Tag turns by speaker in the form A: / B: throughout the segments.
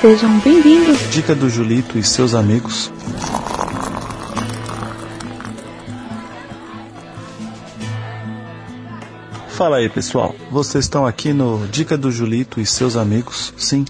A: Sejam bem-vindos.
B: Dica do Julito e seus amigos. Fala aí, pessoal. Vocês estão aqui no Dica do Julito e seus amigos. Sim,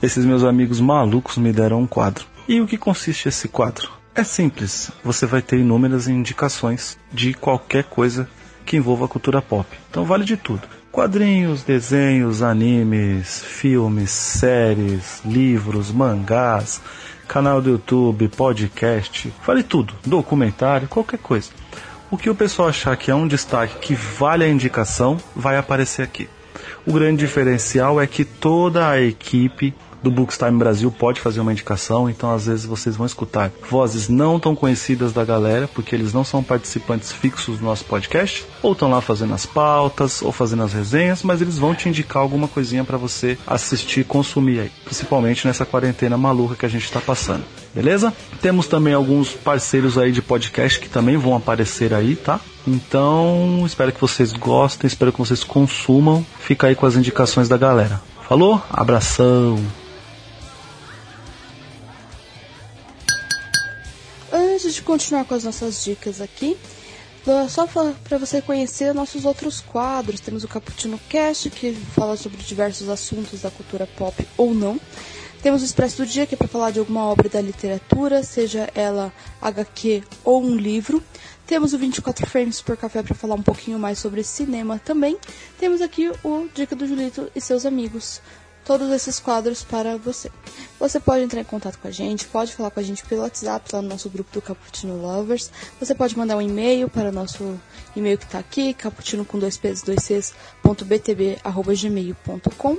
B: esses meus amigos malucos me deram um quadro. E o que consiste esse quadro? É simples. Você vai ter inúmeras indicações de qualquer coisa que envolva a cultura pop. Então vale de tudo. Quadrinhos, desenhos, animes, filmes, séries, livros, mangás, canal do YouTube, podcast, vale tudo, documentário, qualquer coisa. O que o pessoal achar que é um destaque que vale a indicação, vai aparecer aqui. O grande diferencial é que toda a equipe do Bookstime Brasil pode fazer uma indicação, então às vezes vocês vão escutar vozes não tão conhecidas da galera, porque eles não são participantes fixos do nosso podcast, ou estão lá fazendo as pautas, ou fazendo as resenhas, mas eles vão te indicar alguma coisinha para você assistir consumir aí, principalmente nessa quarentena maluca que a gente está passando. Beleza? Temos também alguns parceiros aí de podcast que também vão aparecer aí, tá? Então, espero que vocês gostem, espero que vocês consumam. Fica aí com as indicações da galera. Falou? Abração!
A: Continuar com as nossas dicas aqui, só para você conhecer nossos outros quadros, temos o Cappuccino Cast, que fala sobre diversos assuntos da cultura pop ou não. Temos o Expresso do Dia, que é para falar de alguma obra da literatura, seja ela HQ ou um livro. Temos o 24 Frames por Café para falar um pouquinho mais sobre cinema também. Temos aqui o Dica do Julito e seus amigos. Todos esses quadros para você. Você pode entrar em contato com a gente, pode falar com a gente pelo WhatsApp, lá no nosso grupo do Cappuccino Lovers. Você pode mandar um e-mail para o nosso e-mail que está aqui, cappuccino com dois p's, dois c's, ponto btb, arroba gmail.com.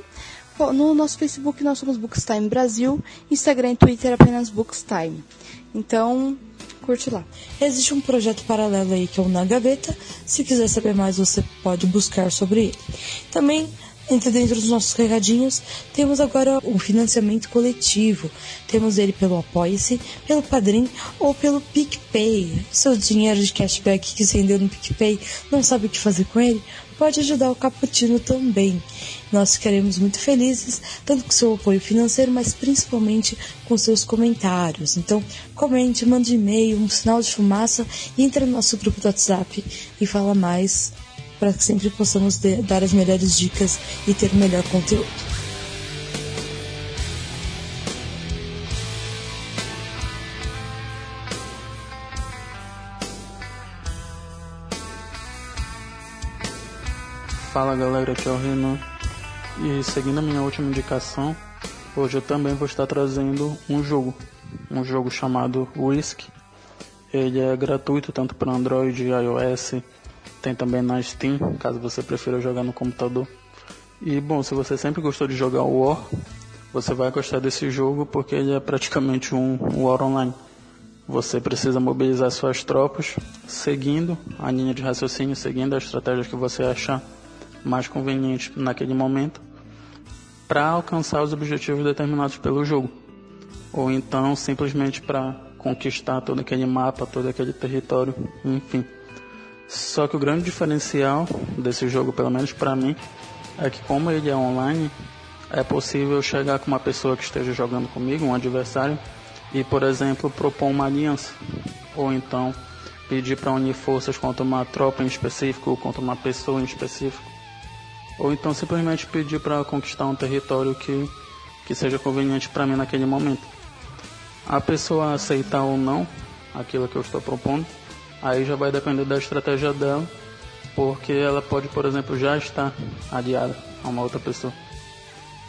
A: No nosso Facebook nós somos Bookstime Brasil, Instagram e Twitter apenas Bookstime. Então, curte lá.
C: Existe um projeto paralelo aí que é o Na Gaveta. Se quiser saber mais, você pode buscar sobre ele. Também entre dentro dos nossos recadinhos, temos agora o financiamento coletivo. Temos ele pelo Apoia-se, pelo Padrim ou pelo PicPay. Seu dinheiro de cashback que se rendeu no PicPay, não sabe o que fazer com ele? Pode ajudar o Caputino também. Nós ficaremos muito felizes, tanto com seu apoio financeiro, mas principalmente com seus comentários. Então, comente, mande e-mail, um sinal de fumaça entre no nosso grupo do WhatsApp e fala mais para que sempre possamos dar as melhores dicas e ter o melhor conteúdo.
D: Fala galera, aqui é o Renan. E seguindo a minha última indicação, hoje eu também vou estar trazendo um jogo, um jogo chamado Risk. Ele é gratuito tanto para Android, iOS, tem também na Steam, caso você prefira jogar no computador. E bom, se você sempre gostou de jogar War, você vai gostar desse jogo porque ele é praticamente um War Online. Você precisa mobilizar suas tropas seguindo a linha de raciocínio, seguindo as estratégias que você achar mais conveniente naquele momento para alcançar os objetivos determinados pelo jogo. Ou então simplesmente para conquistar todo aquele mapa, todo aquele território, enfim. Só que o grande diferencial desse jogo, pelo menos para mim, é que como ele é online, é possível chegar com uma pessoa que esteja jogando comigo, um adversário, e, por exemplo, propor uma aliança. Ou então pedir para unir forças contra uma tropa em específico, ou contra uma pessoa em específico. Ou então simplesmente pedir para conquistar um território que, que seja conveniente para mim naquele momento. A pessoa aceitar ou não aquilo que eu estou propondo Aí já vai depender da estratégia dela, porque ela pode, por exemplo, já estar aliada a uma outra pessoa.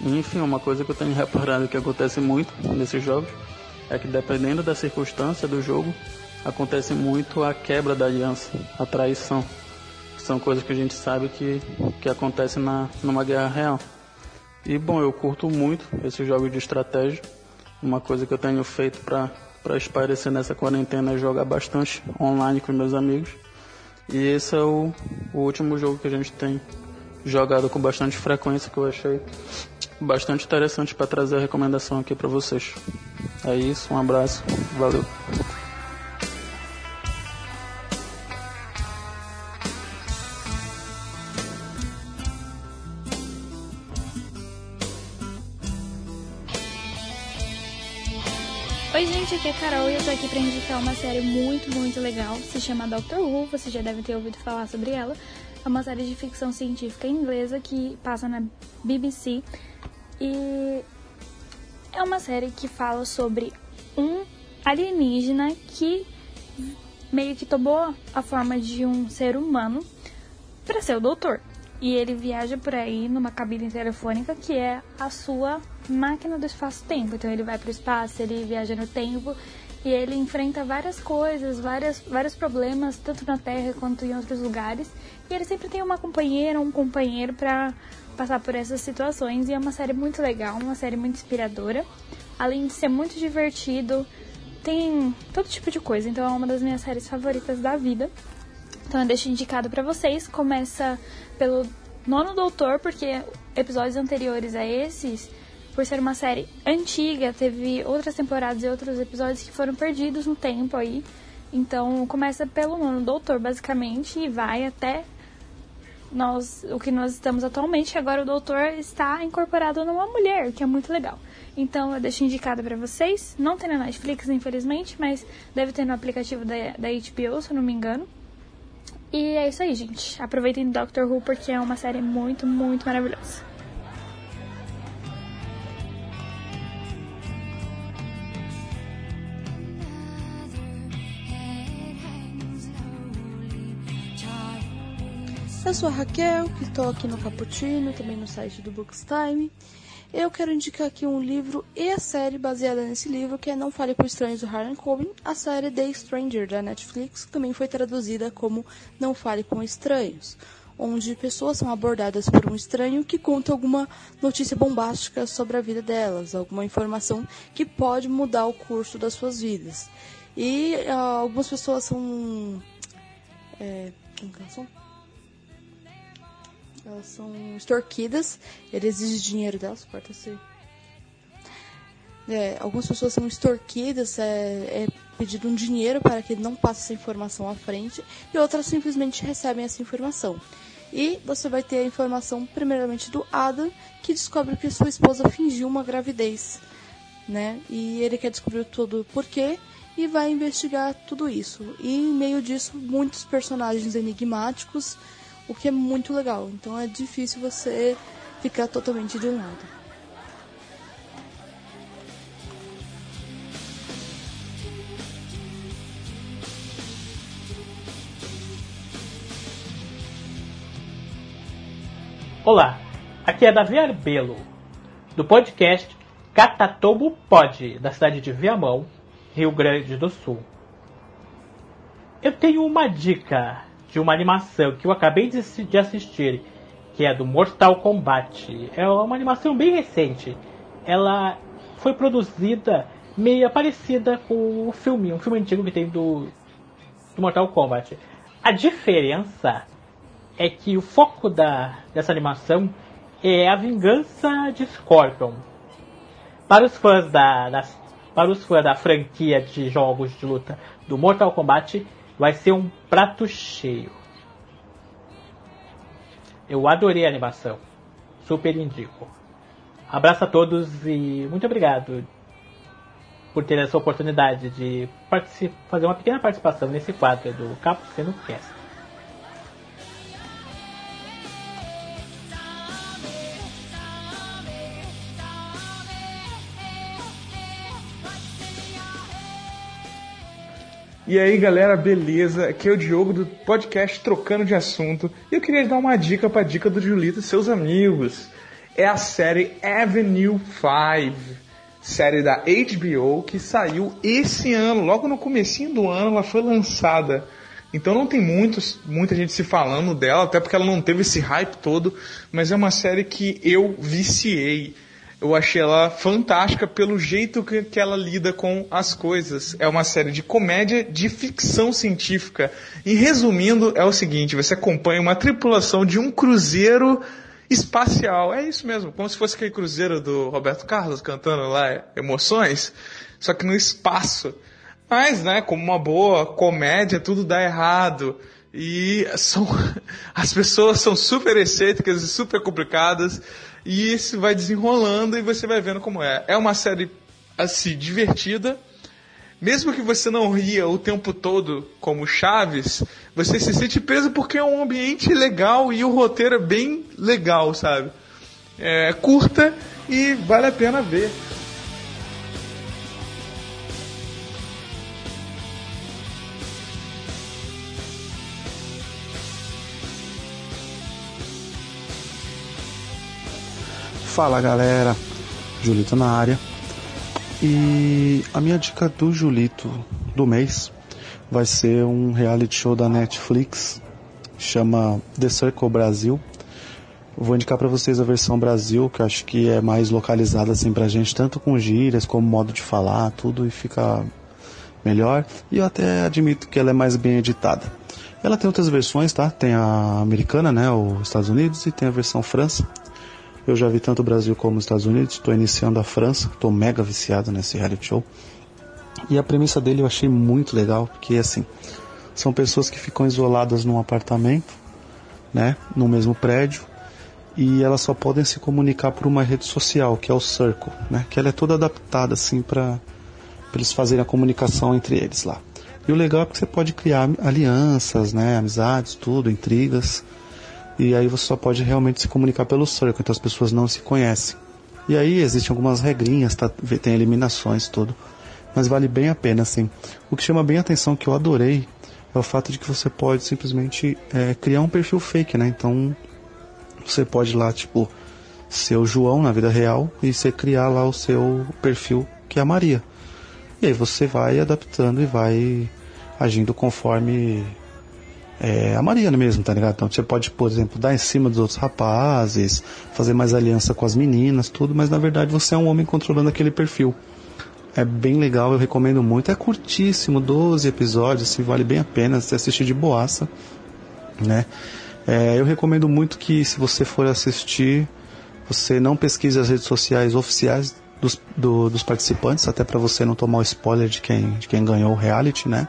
D: Enfim, uma coisa que eu tenho reparado que acontece muito nesses jogos é que dependendo da circunstância do jogo, acontece muito a quebra da aliança, a traição. São coisas que a gente sabe que, que acontecem na, numa guerra real. E bom, eu curto muito esses jogos de estratégia. Uma coisa que eu tenho feito para para esparecer nessa quarentena é jogar bastante online com meus amigos. E esse é o, o último jogo que a gente tem jogado com bastante frequência que eu achei bastante interessante para trazer a recomendação aqui para vocês. É isso, um abraço, valeu.
E: Oi, gente, aqui é a Carol e eu tô aqui pra indicar uma série muito, muito legal. Se chama Doctor Who, você já deve ter ouvido falar sobre ela. É uma série de ficção científica inglesa que passa na BBC. E é uma série que fala sobre um alienígena que meio que tomou a forma de um ser humano para ser o doutor. E ele viaja por aí numa cabine telefônica que é a sua máquina do espaço-tempo. Então ele vai para o espaço, ele viaja no tempo e ele enfrenta várias coisas, várias, vários problemas, tanto na Terra quanto em outros lugares. E ele sempre tem uma companheira, um companheiro para passar por essas situações. E é uma série muito legal, uma série muito inspiradora. Além de ser muito divertido, tem todo tipo de coisa. Então é uma das minhas séries favoritas da vida. Então eu deixo indicado para vocês. Começa pelo Nono Doutor, porque episódios anteriores a esses por ser uma série antiga, teve outras temporadas e outros episódios que foram perdidos no tempo aí. Então começa pelo nono doutor, basicamente, e vai até nós, o que nós estamos atualmente. Agora o doutor está incorporado numa mulher, que é muito legal. Então eu deixo indicado para vocês. Não tem na Netflix, infelizmente, mas deve ter no aplicativo da, da HBO, se eu não me engano. E é isso aí, gente. Aproveitem Doctor Who porque é uma série muito, muito maravilhosa.
A: Eu sou a Raquel, que estou aqui no Cappuccino, também no site do Bookstime. Eu quero indicar aqui um livro e a série baseada nesse livro, que é Não Fale com Estranhos, do Harlan Coben, a série The Stranger, da Netflix, que também foi traduzida como Não Fale com Estranhos, onde pessoas são abordadas por um estranho que conta alguma notícia bombástica sobre a vida delas, alguma informação que pode mudar o curso das suas vidas. E uh, algumas pessoas são... É, como que elas são? Elas são extorquidas, ele exige dinheiro delas, corta-se. É, algumas pessoas são extorquidas, é, é pedido um dinheiro para que ele não passe essa informação à frente, e outras simplesmente recebem essa informação. E você vai ter a informação, primeiramente, do Adam, que descobre que sua esposa fingiu uma gravidez, né? E ele quer descobrir tudo o porquê e vai investigar tudo isso. E em meio disso, muitos personagens enigmáticos o que é muito legal. Então é difícil você ficar totalmente de um lado.
F: Olá, aqui é Davi Arbelo, do podcast Catatobo Pod, da cidade de Viamão, Rio Grande do Sul. Eu tenho uma dica de uma animação que eu acabei de, de assistir, que é do Mortal Kombat. É uma animação bem recente. Ela foi produzida meio parecida com o filme, um filme antigo que tem do, do Mortal Kombat. A diferença é que o foco da, dessa animação é a vingança de Scorpion. Para os fãs da, da, para os fãs da franquia de jogos de luta do Mortal Kombat, vai ser um prato cheio. Eu adorei a animação. Super indico. Abraço a todos e muito obrigado por ter essa oportunidade de fazer uma pequena participação nesse quadro do Capucino Cast.
G: E aí galera, beleza? Aqui é o Diogo do podcast Trocando de Assunto e eu queria dar uma dica para dica do Julito e seus amigos. É a série Avenue 5, série da HBO que saiu esse ano, logo no comecinho do ano ela foi lançada. Então não tem muitos, muita gente se falando dela, até porque ela não teve esse hype todo, mas é uma série que eu viciei eu achei ela fantástica pelo jeito que, que ela lida com as coisas. É uma série de comédia de ficção científica. E resumindo, é o seguinte: você acompanha uma tripulação de um cruzeiro espacial. É isso mesmo, como se fosse aquele cruzeiro do Roberto Carlos cantando lá Emoções, só que no espaço. Mas, né, como uma boa comédia, tudo dá errado. E são, as pessoas são super excêntricas e super complicadas. E isso vai desenrolando e você vai vendo como é. É uma série assim divertida, mesmo que você não ria o tempo todo como Chaves, você se sente preso porque é um ambiente legal e o roteiro é bem legal, sabe? É curta e vale a pena ver.
B: Fala galera, Julito na área. E a minha dica do Julito do mês vai ser um reality show da Netflix, chama The Circle Brasil. Vou indicar para vocês a versão Brasil, que acho que é mais localizada assim pra gente, tanto com gírias como modo de falar, tudo e fica melhor. E eu até admito que ela é mais bem editada. Ela tem outras versões, tá? Tem a americana, né, os Estados Unidos, e tem a versão França. Eu já vi tanto o Brasil como os Estados Unidos, estou iniciando a França, estou mega viciado nesse reality show. E a premissa dele eu achei muito legal, porque assim, são pessoas que ficam isoladas num apartamento, né, no mesmo prédio, e elas só podem se comunicar por uma rede social, que é o Circle, né, que ela é toda adaptada assim para eles fazerem a comunicação entre eles lá. E o legal é que você pode criar alianças, né, amizades, tudo, intrigas. E aí você só pode realmente se comunicar pelo Circle, então as pessoas não se conhecem. E aí existem algumas regrinhas, tá? tem eliminações, tudo. Mas vale bem a pena, assim. O que chama bem a atenção, que eu adorei, é o fato de que você pode simplesmente é, criar um perfil fake, né? Então, você pode lá, tipo, ser o João na vida real e você criar lá o seu perfil, que é a Maria. E aí você vai adaptando e vai agindo conforme é, a Maria mesmo, tá ligado? Então você pode, por exemplo, dar em cima dos outros rapazes, fazer mais aliança com as meninas, tudo, mas na verdade você é um homem controlando aquele perfil. É bem legal, eu recomendo muito. É curtíssimo, 12 episódios, assim, vale bem a pena você assistir de boaça, né? É, eu recomendo muito que se você for assistir, você não pesquise as redes sociais oficiais dos, do, dos participantes, até para você não tomar o spoiler de quem, de quem ganhou o reality, né?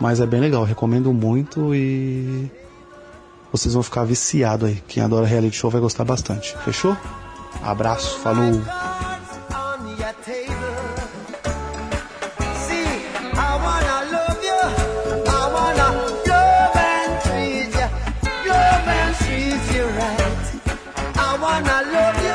B: Mas é bem legal, recomendo muito e vocês vão ficar viciados aí. Quem adora reality show vai gostar bastante. Fechou? Abraço, falou!
H: I love